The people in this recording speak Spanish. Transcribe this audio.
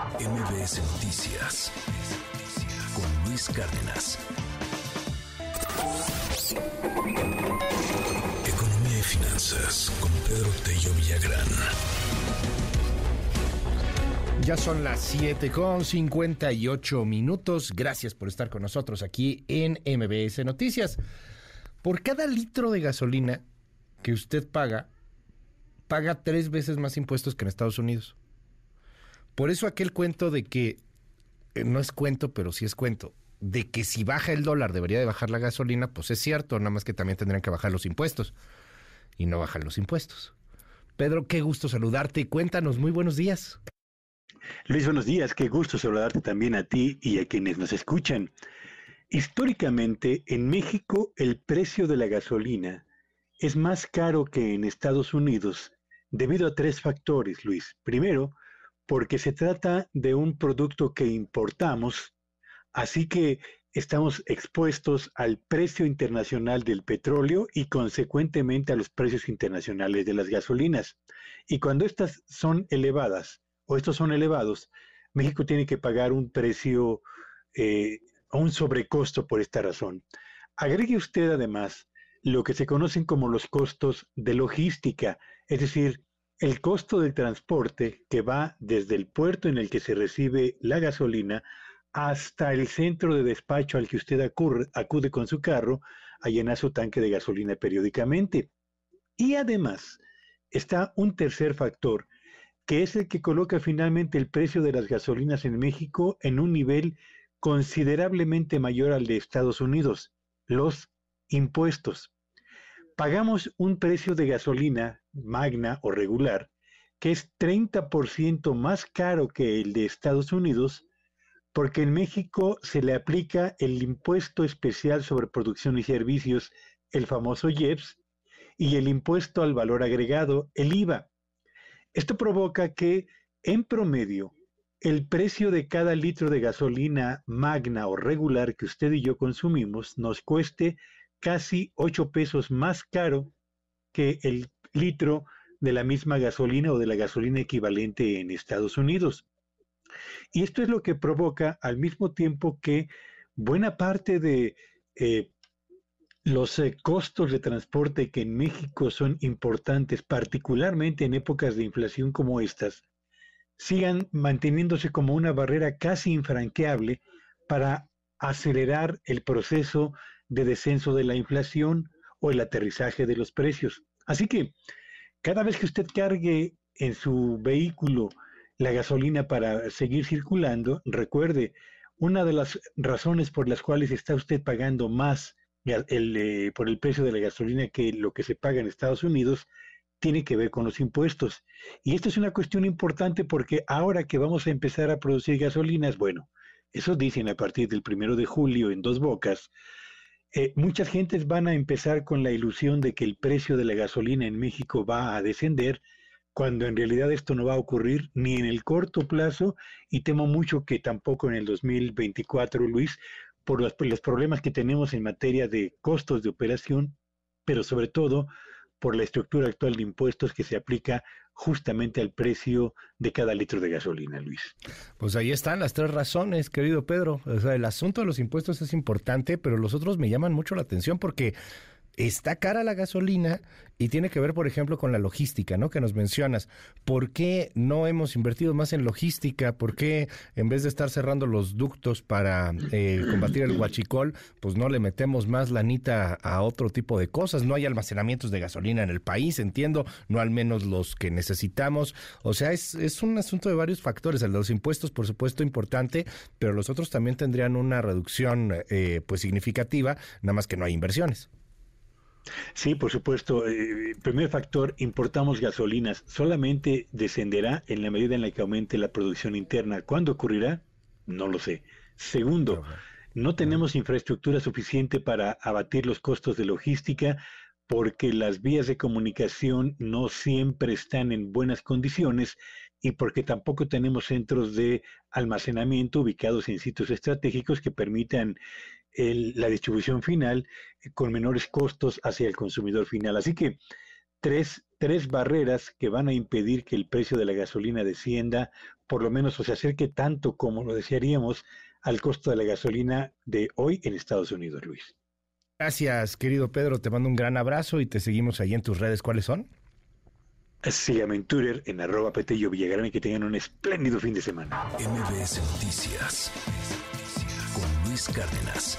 MBS Noticias con Luis Cárdenas. Economía y finanzas con Pedro Tello Villagrán. Ya son las 7 con 58 minutos. Gracias por estar con nosotros aquí en MBS Noticias. Por cada litro de gasolina que usted paga, paga tres veces más impuestos que en Estados Unidos. Por eso aquel cuento de que, eh, no es cuento, pero sí es cuento, de que si baja el dólar debería de bajar la gasolina, pues es cierto, nada más que también tendrían que bajar los impuestos. Y no bajan los impuestos. Pedro, qué gusto saludarte. Cuéntanos, muy buenos días. Luis, buenos días. Qué gusto saludarte también a ti y a quienes nos escuchan. Históricamente, en México el precio de la gasolina es más caro que en Estados Unidos debido a tres factores, Luis. Primero, porque se trata de un producto que importamos, así que estamos expuestos al precio internacional del petróleo y consecuentemente a los precios internacionales de las gasolinas. Y cuando estas son elevadas o estos son elevados, México tiene que pagar un precio, eh, un sobrecosto por esta razón. Agregue usted además lo que se conocen como los costos de logística, es decir, el costo del transporte que va desde el puerto en el que se recibe la gasolina hasta el centro de despacho al que usted acude con su carro a llenar su tanque de gasolina periódicamente. Y además está un tercer factor, que es el que coloca finalmente el precio de las gasolinas en México en un nivel considerablemente mayor al de Estados Unidos, los impuestos pagamos un precio de gasolina magna o regular que es 30% más caro que el de Estados Unidos, porque en México se le aplica el impuesto especial sobre producción y servicios, el famoso IEPS, y el impuesto al valor agregado, el IVA. Esto provoca que, en promedio, el precio de cada litro de gasolina magna o regular que usted y yo consumimos nos cueste casi 8 pesos más caro que el litro de la misma gasolina o de la gasolina equivalente en Estados Unidos. Y esto es lo que provoca al mismo tiempo que buena parte de eh, los eh, costos de transporte que en México son importantes, particularmente en épocas de inflación como estas, sigan manteniéndose como una barrera casi infranqueable para acelerar el proceso de descenso de la inflación o el aterrizaje de los precios. Así que cada vez que usted cargue en su vehículo la gasolina para seguir circulando, recuerde, una de las razones por las cuales está usted pagando más eh, por el precio de la gasolina que lo que se paga en Estados Unidos tiene que ver con los impuestos. Y esto es una cuestión importante porque ahora que vamos a empezar a producir gasolinas, bueno, eso dicen a partir del primero de julio en dos bocas, eh, muchas gentes van a empezar con la ilusión de que el precio de la gasolina en México va a descender, cuando en realidad esto no va a ocurrir ni en el corto plazo y temo mucho que tampoco en el 2024, Luis, por los, por los problemas que tenemos en materia de costos de operación, pero sobre todo por la estructura actual de impuestos que se aplica justamente al precio de cada litro de gasolina, Luis. Pues ahí están las tres razones, querido Pedro. O sea, el asunto de los impuestos es importante, pero los otros me llaman mucho la atención porque está cara la gasolina y tiene que ver, por ejemplo, con la logística, ¿no? Que nos mencionas. ¿Por qué no hemos invertido más en logística? ¿Por qué en vez de estar cerrando los ductos para eh, combatir el huachicol, pues no le metemos más lanita a otro tipo de cosas? No hay almacenamientos de gasolina en el país, entiendo, no al menos los que necesitamos. O sea, es, un asunto de varios factores. El de los impuestos, por supuesto, importante, pero los otros también tendrían una reducción, eh, pues significativa, nada más que no hay inversiones. Sí, por supuesto. Eh, primer factor, importamos gasolinas. Solamente descenderá en la medida en la que aumente la producción interna. ¿Cuándo ocurrirá? No lo sé. Segundo, no tenemos infraestructura suficiente para abatir los costos de logística porque las vías de comunicación no siempre están en buenas condiciones y porque tampoco tenemos centros de almacenamiento ubicados en sitios estratégicos que permitan la distribución final eh, con menores costos hacia el consumidor final. Así que tres, tres barreras que van a impedir que el precio de la gasolina descienda por lo menos o se acerque tanto como lo desearíamos al costo de la gasolina de hoy en Estados Unidos, Luis. Gracias, querido Pedro. Te mando un gran abrazo y te seguimos ahí en tus redes. ¿Cuáles son? Síganme en Twitter en arroba Petello Villagrán y que tengan un espléndido fin de semana. MBS Noticias con Luis Cárdenas.